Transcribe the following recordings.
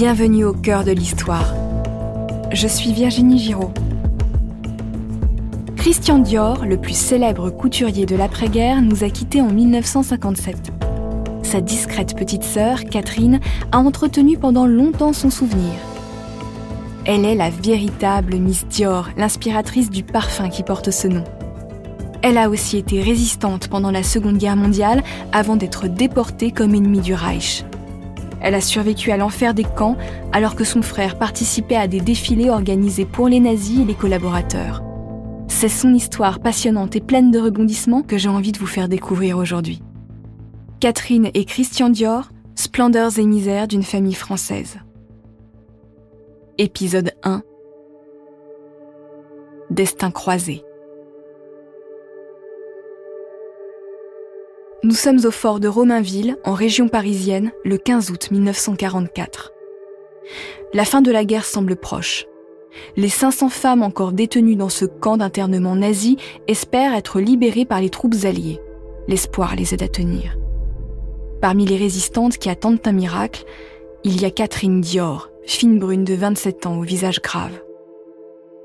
Bienvenue au cœur de l'histoire. Je suis Virginie Giraud. Christian Dior, le plus célèbre couturier de l'après-guerre, nous a quittés en 1957. Sa discrète petite sœur, Catherine, a entretenu pendant longtemps son souvenir. Elle est la véritable Miss Dior, l'inspiratrice du parfum qui porte ce nom. Elle a aussi été résistante pendant la Seconde Guerre mondiale avant d'être déportée comme ennemie du Reich. Elle a survécu à l'enfer des camps alors que son frère participait à des défilés organisés pour les nazis et les collaborateurs. C'est son histoire passionnante et pleine de rebondissements que j'ai envie de vous faire découvrir aujourd'hui. Catherine et Christian Dior, splendeurs et misères d'une famille française. Épisode 1 Destin croisé. Nous sommes au fort de Romainville, en région parisienne, le 15 août 1944. La fin de la guerre semble proche. Les 500 femmes encore détenues dans ce camp d'internement nazi espèrent être libérées par les troupes alliées. L'espoir les aide à tenir. Parmi les résistantes qui attendent un miracle, il y a Catherine Dior, fine brune de 27 ans au visage grave.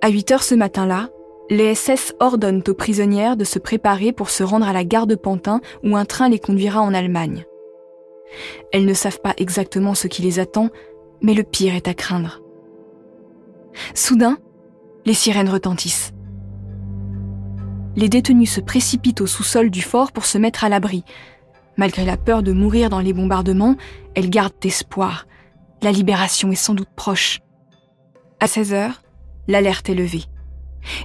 À 8 heures ce matin-là, les SS ordonnent aux prisonnières de se préparer pour se rendre à la gare de Pantin où un train les conduira en Allemagne. Elles ne savent pas exactement ce qui les attend, mais le pire est à craindre. Soudain, les sirènes retentissent. Les détenus se précipitent au sous-sol du fort pour se mettre à l'abri. Malgré la peur de mourir dans les bombardements, elles gardent espoir. La libération est sans doute proche. À 16 heures, l'alerte est levée.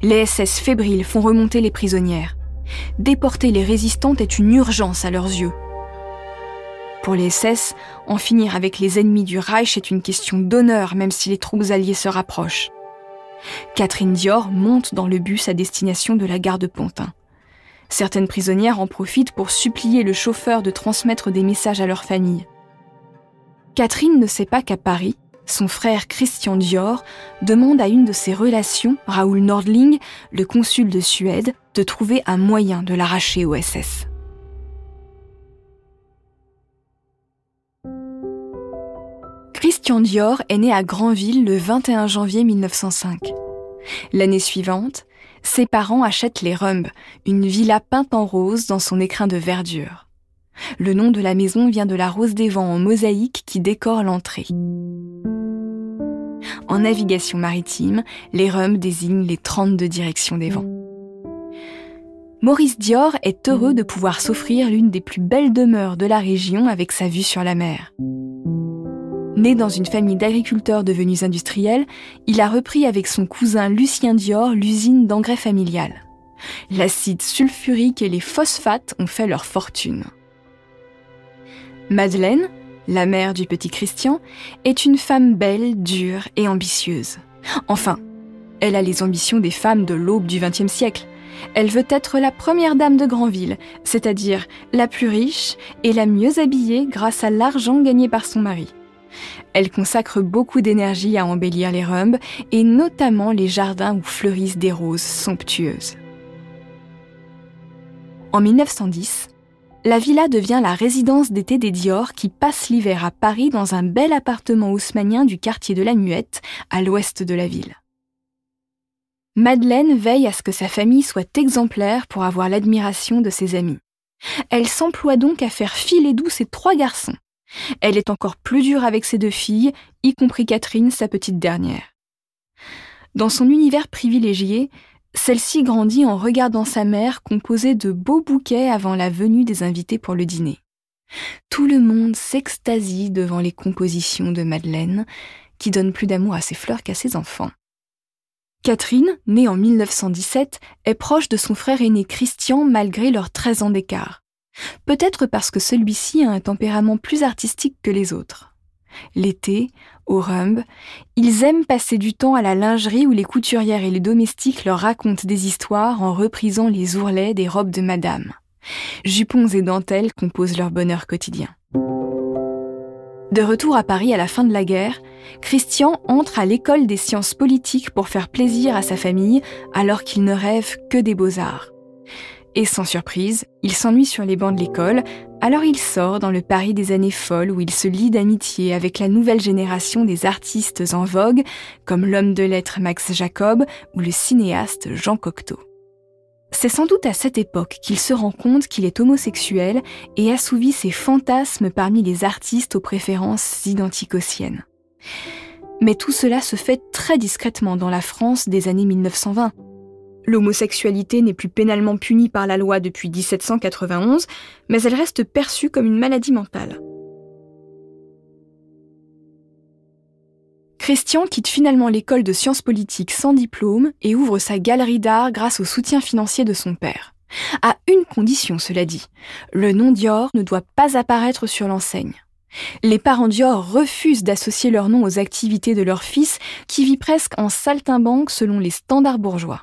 Les SS fébriles font remonter les prisonnières. Déporter les résistantes est une urgence à leurs yeux. Pour les SS, en finir avec les ennemis du Reich est une question d'honneur même si les troupes alliées se rapprochent. Catherine Dior monte dans le bus à destination de la gare de Pontin. Certaines prisonnières en profitent pour supplier le chauffeur de transmettre des messages à leur famille. Catherine ne sait pas qu'à Paris, son frère Christian Dior demande à une de ses relations, Raoul Nordling, le consul de Suède, de trouver un moyen de l'arracher au SS. Christian Dior est né à Granville le 21 janvier 1905. L'année suivante, ses parents achètent les Rumb, une villa peinte en rose dans son écrin de verdure. Le nom de la maison vient de la rose des vents en mosaïque qui décore l'entrée. En navigation maritime, les rums désignent les 32 directions des vents. Maurice Dior est heureux de pouvoir s'offrir l'une des plus belles demeures de la région avec sa vue sur la mer. Né dans une famille d'agriculteurs devenus industriels, il a repris avec son cousin Lucien Dior l'usine d'engrais familiale. L'acide sulfurique et les phosphates ont fait leur fortune. Madeleine, la mère du petit Christian, est une femme belle, dure et ambitieuse. Enfin, elle a les ambitions des femmes de l'aube du XXe siècle. Elle veut être la première dame de Granville, c'est-à-dire la plus riche et la mieux habillée grâce à l'argent gagné par son mari. Elle consacre beaucoup d'énergie à embellir les rumbes et notamment les jardins où fleurissent des roses somptueuses. En 1910, la villa devient la résidence d'été des Dior qui passent l'hiver à Paris dans un bel appartement haussmanien du quartier de la Muette, à l'ouest de la ville. Madeleine veille à ce que sa famille soit exemplaire pour avoir l'admiration de ses amis. Elle s'emploie donc à faire filer doux ses trois garçons. Elle est encore plus dure avec ses deux filles, y compris Catherine, sa petite dernière. Dans son univers privilégié, celle-ci grandit en regardant sa mère composer de beaux bouquets avant la venue des invités pour le dîner. Tout le monde s'extasie devant les compositions de Madeleine, qui donne plus d'amour à ses fleurs qu'à ses enfants. Catherine, née en 1917, est proche de son frère aîné Christian malgré leurs 13 ans d'écart. Peut-être parce que celui-ci a un tempérament plus artistique que les autres. L'été, au Rumb, ils aiment passer du temps à la lingerie où les couturières et les domestiques leur racontent des histoires en reprisant les ourlets des robes de madame. Jupons et dentelles composent leur bonheur quotidien. De retour à Paris à la fin de la guerre, Christian entre à l'école des sciences politiques pour faire plaisir à sa famille alors qu'il ne rêve que des beaux-arts. Et sans surprise, il s'ennuie sur les bancs de l'école, Alors il sort dans le Paris des années folles où il se lie d'amitié avec la nouvelle génération des artistes en vogue, comme l'homme de lettres Max Jacob ou le cinéaste Jean Cocteau. C'est sans doute à cette époque qu'il se rend compte qu'il est homosexuel et assouvit ses fantasmes parmi les artistes aux préférences identicosiennes. Mais tout cela se fait très discrètement dans la France des années 1920. L'homosexualité n'est plus pénalement punie par la loi depuis 1791, mais elle reste perçue comme une maladie mentale. Christian quitte finalement l'école de sciences politiques sans diplôme et ouvre sa galerie d'art grâce au soutien financier de son père. À une condition, cela dit. Le nom Dior ne doit pas apparaître sur l'enseigne. Les parents Dior refusent d'associer leur nom aux activités de leur fils, qui vit presque en saltimbanque selon les standards bourgeois.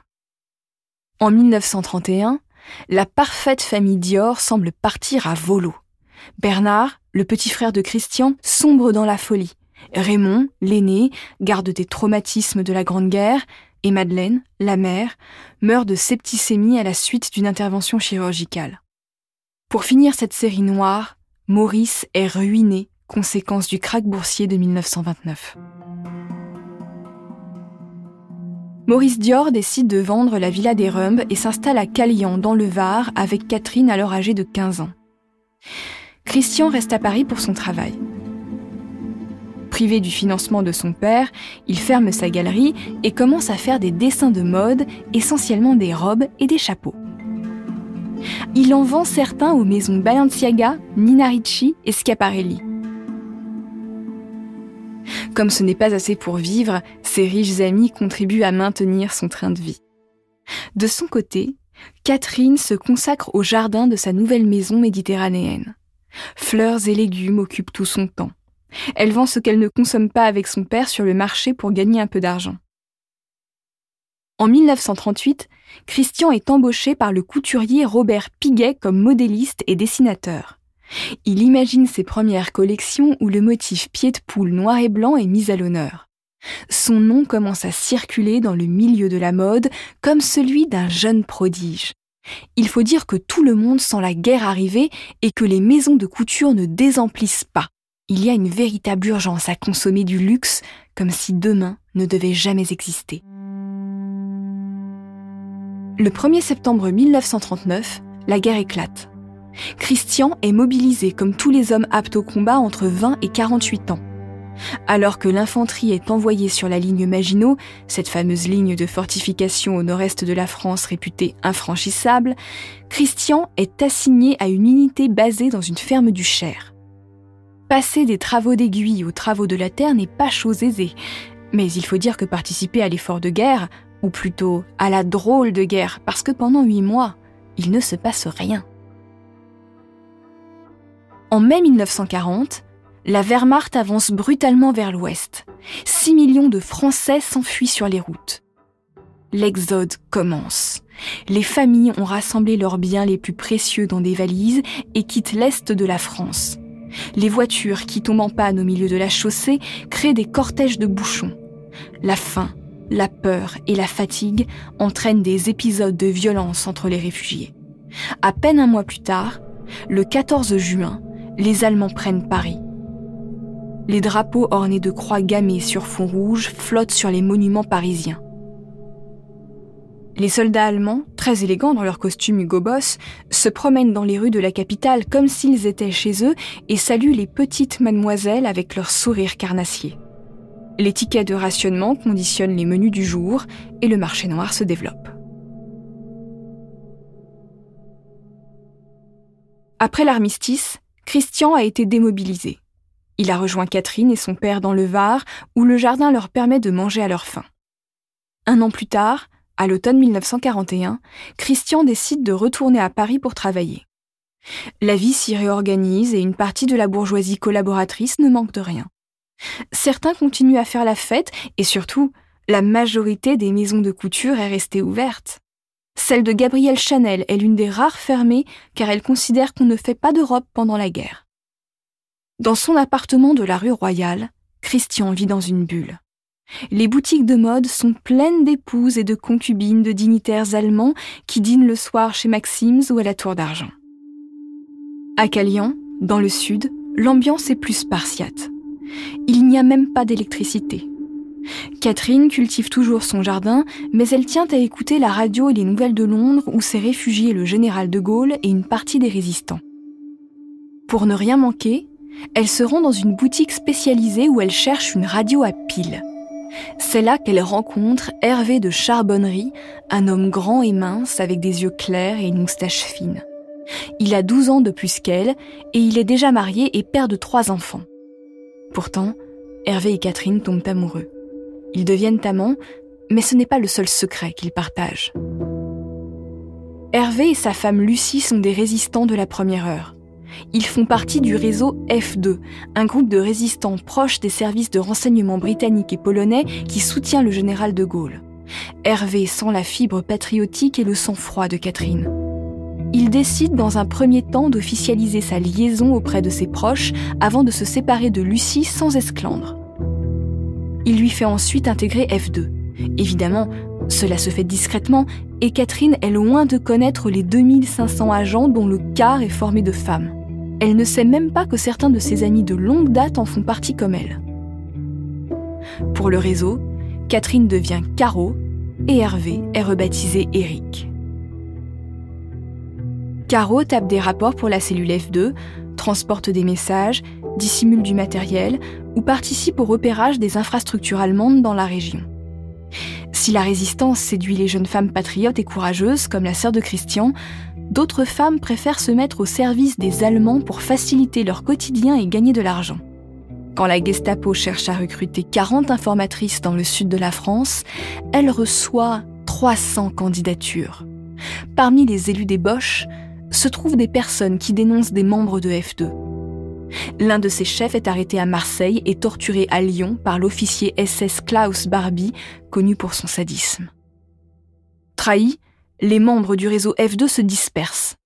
En 1931, la parfaite famille Dior semble partir à volo. Bernard, le petit frère de Christian, sombre dans la folie. Raymond, l'aîné, garde des traumatismes de la Grande Guerre, et Madeleine, la mère, meurt de septicémie à la suite d'une intervention chirurgicale. Pour finir cette série noire, Maurice est ruiné, conséquence du krach boursier de 1929. Maurice Dior décide de vendre la villa des Rumbes et s'installe à Calian, dans le Var, avec Catherine alors âgée de 15 ans. Christian reste à Paris pour son travail. Privé du financement de son père, il ferme sa galerie et commence à faire des dessins de mode, essentiellement des robes et des chapeaux. Il en vend certains aux maisons Balenciaga, Nina Ricci et Schiaparelli. Comme ce n'est pas assez pour vivre, ses riches amis contribuent à maintenir son train de vie. De son côté, Catherine se consacre au jardin de sa nouvelle maison méditerranéenne. Fleurs et légumes occupent tout son temps. Elle vend ce qu'elle ne consomme pas avec son père sur le marché pour gagner un peu d'argent. En 1938, Christian est embauché par le couturier Robert Piguet comme modéliste et dessinateur. Il imagine ses premières collections où le motif pied de poule noir et blanc est mis à l'honneur. Son nom commence à circuler dans le milieu de la mode comme celui d'un jeune prodige. Il faut dire que tout le monde sent la guerre arriver et que les maisons de couture ne désemplissent pas. Il y a une véritable urgence à consommer du luxe comme si demain ne devait jamais exister. Le 1er septembre 1939, la guerre éclate. Christian est mobilisé comme tous les hommes aptes au combat entre 20 et 48 ans. Alors que l'infanterie est envoyée sur la ligne Maginot, cette fameuse ligne de fortification au nord-est de la France réputée infranchissable, Christian est assigné à une unité basée dans une ferme du Cher. Passer des travaux d'aiguille aux travaux de la terre n'est pas chose aisée, mais il faut dire que participer à l'effort de guerre, ou plutôt à la drôle de guerre, parce que pendant huit mois, il ne se passe rien. En mai 1940, la Wehrmacht avance brutalement vers l'ouest. 6 millions de Français s'enfuient sur les routes. L'exode commence. Les familles ont rassemblé leurs biens les plus précieux dans des valises et quittent l'est de la France. Les voitures qui tombent en panne au milieu de la chaussée créent des cortèges de bouchons. La faim, la peur et la fatigue entraînent des épisodes de violence entre les réfugiés. À peine un mois plus tard, le 14 juin, les Allemands prennent Paris. Les drapeaux ornés de croix gammées sur fond rouge flottent sur les monuments parisiens. Les soldats allemands, très élégants dans leurs costumes Hugo Boss, se promènent dans les rues de la capitale comme s'ils étaient chez eux et saluent les petites mademoiselles avec leur sourire carnassier. Les tickets de rationnement conditionnent les menus du jour et le marché noir se développe. Après l'armistice, Christian a été démobilisé. Il a rejoint Catherine et son père dans le Var, où le jardin leur permet de manger à leur faim. Un an plus tard, à l'automne 1941, Christian décide de retourner à Paris pour travailler. La vie s'y réorganise et une partie de la bourgeoisie collaboratrice ne manque de rien. Certains continuent à faire la fête et surtout, la majorité des maisons de couture est restée ouverte. Celle de Gabrielle Chanel est l'une des rares fermées car elle considère qu'on ne fait pas d'Europe pendant la guerre. Dans son appartement de la rue Royale, Christian vit dans une bulle. Les boutiques de mode sont pleines d'épouses et de concubines de dignitaires allemands qui dînent le soir chez Maxim's ou à la Tour d'Argent. À Calian, dans le sud, l'ambiance est plus spartiate. Il n'y a même pas d'électricité. Catherine cultive toujours son jardin, mais elle tient à écouter la radio et les nouvelles de Londres où s'est réfugié le général de Gaulle et une partie des résistants. Pour ne rien manquer, elle se rend dans une boutique spécialisée où elle cherche une radio à pile. C'est là qu'elle rencontre Hervé de Charbonnerie, un homme grand et mince avec des yeux clairs et une moustache fine. Il a 12 ans de plus qu'elle et il est déjà marié et père de trois enfants. Pourtant, Hervé et Catherine tombent amoureux. Ils deviennent amants, mais ce n'est pas le seul secret qu'ils partagent. Hervé et sa femme Lucie sont des résistants de la première heure. Ils font partie du réseau F2, un groupe de résistants proches des services de renseignement britanniques et polonais qui soutient le général de Gaulle. Hervé sent la fibre patriotique et le sang-froid de Catherine. Il décide dans un premier temps d'officialiser sa liaison auprès de ses proches avant de se séparer de Lucie sans esclandre. Il lui fait ensuite intégrer F2. Évidemment, cela se fait discrètement et Catherine est loin de connaître les 2500 agents dont le quart est formé de femmes. Elle ne sait même pas que certains de ses amis de longue date en font partie comme elle. Pour le réseau, Catherine devient Caro et Hervé est rebaptisé Eric. Caro tape des rapports pour la cellule F2, transporte des messages, dissimule du matériel ou participe au repérage des infrastructures allemandes dans la région. Si la résistance séduit les jeunes femmes patriotes et courageuses, comme la sœur de Christian, d'autres femmes préfèrent se mettre au service des Allemands pour faciliter leur quotidien et gagner de l'argent. Quand la Gestapo cherche à recruter 40 informatrices dans le sud de la France, elle reçoit 300 candidatures. Parmi les élus des Boches se trouvent des personnes qui dénoncent des membres de F2. L'un de ses chefs est arrêté à Marseille et torturé à Lyon par l'officier SS Klaus Barbie, connu pour son sadisme. Trahi, les membres du réseau F2 se dispersent.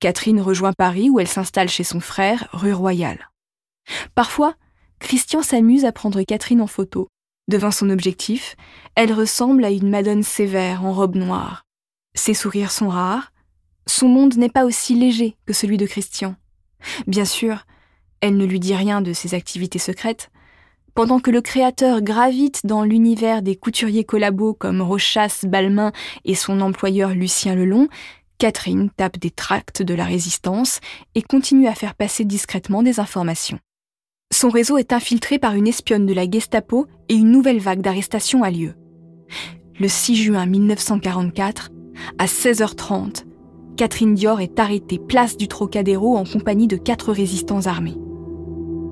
Catherine rejoint Paris où elle s'installe chez son frère, rue Royale. Parfois, Christian s'amuse à prendre Catherine en photo. Devant son objectif, elle ressemble à une Madone sévère en robe noire. Ses sourires sont rares. Son monde n'est pas aussi léger que celui de Christian. Bien sûr, elle ne lui dit rien de ses activités secrètes, pendant que le créateur gravite dans l'univers des couturiers collabos comme Rochas Balmain et son employeur Lucien Lelon, Catherine tape des tracts de la résistance et continue à faire passer discrètement des informations. Son réseau est infiltré par une espionne de la Gestapo et une nouvelle vague d'arrestations a lieu. Le 6 juin 1944, à 16h30, Catherine Dior est arrêtée place du Trocadéro en compagnie de quatre résistants armés.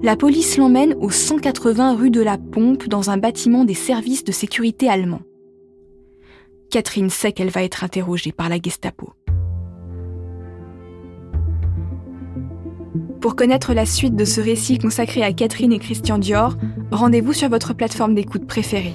La police l'emmène au 180 rue de la Pompe dans un bâtiment des services de sécurité allemands. Catherine sait qu'elle va être interrogée par la Gestapo. Pour connaître la suite de ce récit consacré à Catherine et Christian Dior, rendez-vous sur votre plateforme d'écoute préférée.